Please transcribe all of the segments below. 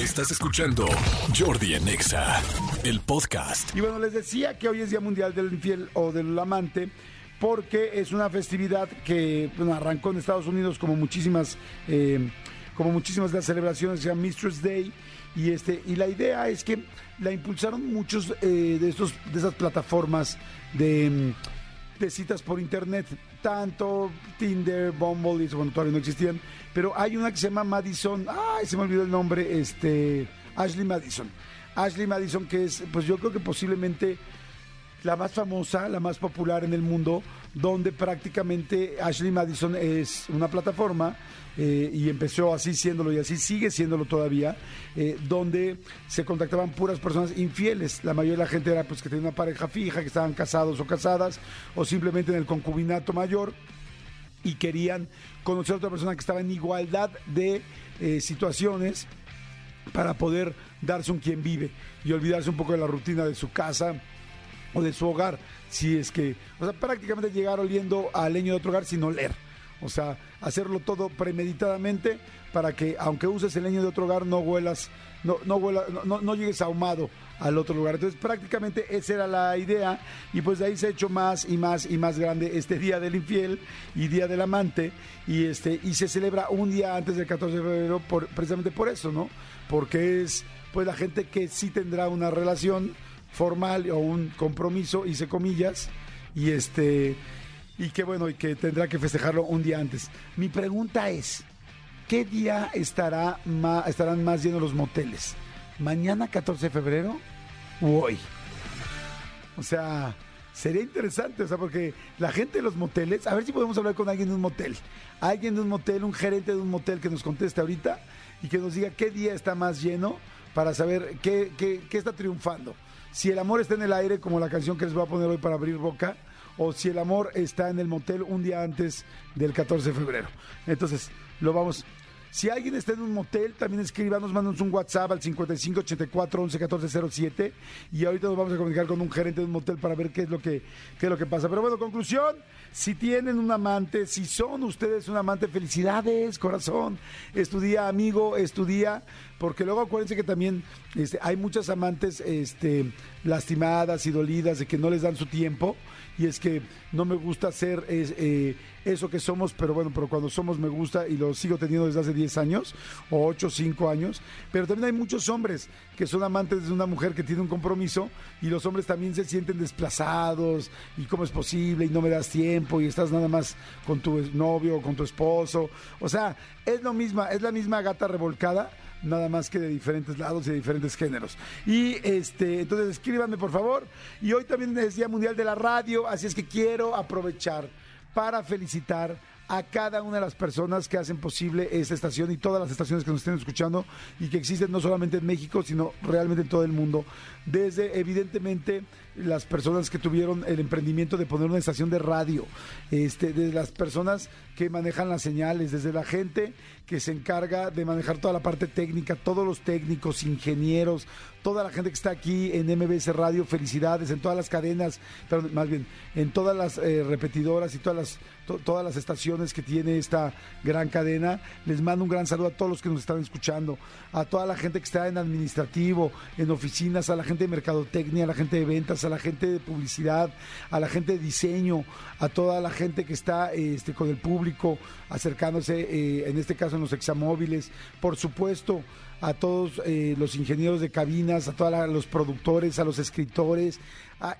Estás escuchando Jordi en Exa, el podcast. Y bueno, les decía que hoy es Día Mundial del Infiel o del Amante porque es una festividad que arrancó en Estados Unidos como muchísimas, eh, como muchísimas de las celebraciones, se llama Mistress Day. Y, este, y la idea es que la impulsaron muchos eh, de, estos, de esas plataformas de, citas por internet, tanto Tinder, Bumble, y bueno, todavía no existían, pero hay una que se llama Madison, ay, se me olvidó el nombre, este, Ashley Madison. Ashley Madison, que es, pues yo creo que posiblemente la más famosa, la más popular en el mundo, donde prácticamente Ashley Madison es una plataforma eh, y empezó así siéndolo y así sigue siéndolo todavía, eh, donde se contactaban puras personas infieles. La mayoría de la gente era pues que tenía una pareja fija, que estaban casados o casadas, o simplemente en el concubinato mayor y querían conocer a otra persona que estaba en igualdad de eh, situaciones para poder darse un quien vive y olvidarse un poco de la rutina de su casa o de su hogar, si es que, o sea, prácticamente llegar oliendo a leño de otro hogar sin oler. O sea, hacerlo todo premeditadamente para que aunque uses el leño de otro hogar no huelas, no, no, huela, no, no llegues ahumado al otro lugar. Entonces prácticamente esa era la idea y pues de ahí se ha hecho más y más y más grande este Día del Infiel y Día del Amante y este y se celebra un día antes del 14 de febrero por, precisamente por eso, ¿no? Porque es pues la gente que sí tendrá una relación formal o un compromiso, hice comillas, y este y que bueno, y que tendrá que festejarlo un día antes. Mi pregunta es, ¿qué día estará ma- estarán más llenos los moteles? ¿Mañana 14 de febrero o hoy? O sea, sería interesante, o sea, porque la gente de los moteles, a ver si podemos hablar con alguien de un motel, alguien de un motel, un gerente de un motel que nos conteste ahorita y que nos diga qué día está más lleno para saber qué, qué, qué está triunfando. Si el amor está en el aire, como la canción que les voy a poner hoy para abrir boca, o si el amor está en el motel un día antes del 14 de febrero. Entonces, lo vamos. Si alguien está en un motel, también escríbanos, mándanos un WhatsApp al 5584 11 14 07 y ahorita nos vamos a comunicar con un gerente de un motel para ver qué es lo que, qué es lo que pasa. Pero bueno, conclusión, si tienen un amante, si son ustedes un amante, felicidades, corazón. Estudia, amigo, estudia, porque luego acuérdense que también este, hay muchas amantes este, lastimadas y dolidas de que no les dan su tiempo y es que no me gusta ser es, eh, eso que somos, pero bueno, pero cuando somos me gusta y lo sigo teniendo desde hace 10 años o 8 o 5 años, pero también hay muchos hombres que son amantes de una mujer que tiene un compromiso y los hombres también se sienten desplazados y cómo es posible y no me das tiempo y estás nada más con tu novio o con tu esposo, o sea, es lo misma, es la misma gata revolcada nada más que de diferentes lados y de diferentes géneros. Y este, entonces escríbanme por favor. Y hoy también es Día Mundial de la Radio, así es que quiero aprovechar para felicitar a cada una de las personas que hacen posible esta estación y todas las estaciones que nos estén escuchando y que existen no solamente en México, sino realmente en todo el mundo. Desde, evidentemente, las personas que tuvieron el emprendimiento de poner una estación de radio, este, desde las personas que manejan las señales, desde la gente que se encarga de manejar toda la parte técnica, todos los técnicos, ingenieros, toda la gente que está aquí en MBS Radio, felicidades, en todas las cadenas, más bien, en todas las eh, repetidoras y todas las, to- todas las estaciones que tiene esta gran cadena. Les mando un gran saludo a todos los que nos están escuchando, a toda la gente que está en administrativo, en oficinas, a la gente de mercadotecnia, a la gente de ventas, a la gente de publicidad, a la gente de diseño, a toda la gente que está este, con el público acercándose, eh, en este caso en los examóviles, por supuesto a todos eh, los ingenieros de a todos los productores, a los escritores.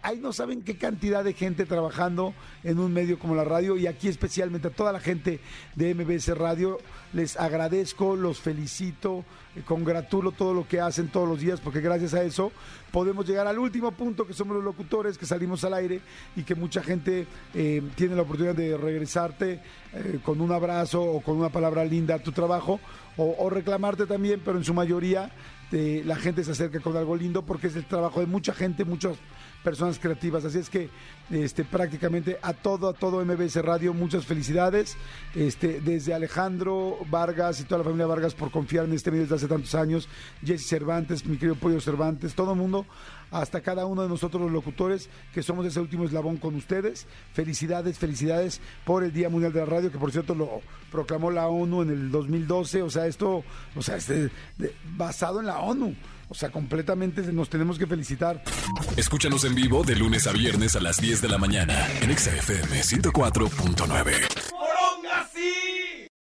Ahí no saben qué cantidad de gente trabajando en un medio como la radio y aquí especialmente a toda la gente de MBS Radio. Les agradezco, los felicito, eh, congratulo todo lo que hacen todos los días porque gracias a eso podemos llegar al último punto que somos los locutores, que salimos al aire y que mucha gente eh, tiene la oportunidad de regresarte eh, con un abrazo o con una palabra linda a tu trabajo o reclamarte también, pero en su mayoría eh, la gente se acerca con algo lindo porque es el trabajo de mucha gente, muchas personas creativas. Así es que este, prácticamente a todo, a todo MBS Radio, muchas felicidades. Este, desde Alejandro Vargas y toda la familia Vargas por confiar en este medio desde hace tantos años, Jesse Cervantes, mi querido Pollo Cervantes, todo el mundo, hasta cada uno de nosotros los locutores, que somos ese último eslabón con ustedes. Felicidades, felicidades por el Día Mundial de la Radio, que por cierto lo proclamó la ONU en el 2012. O sea, esto, o sea, este, basado en la ONU. O sea, completamente nos tenemos que felicitar. Escúchanos en vivo de lunes a viernes a las 10 de la mañana en XFM 104.9.